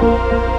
Música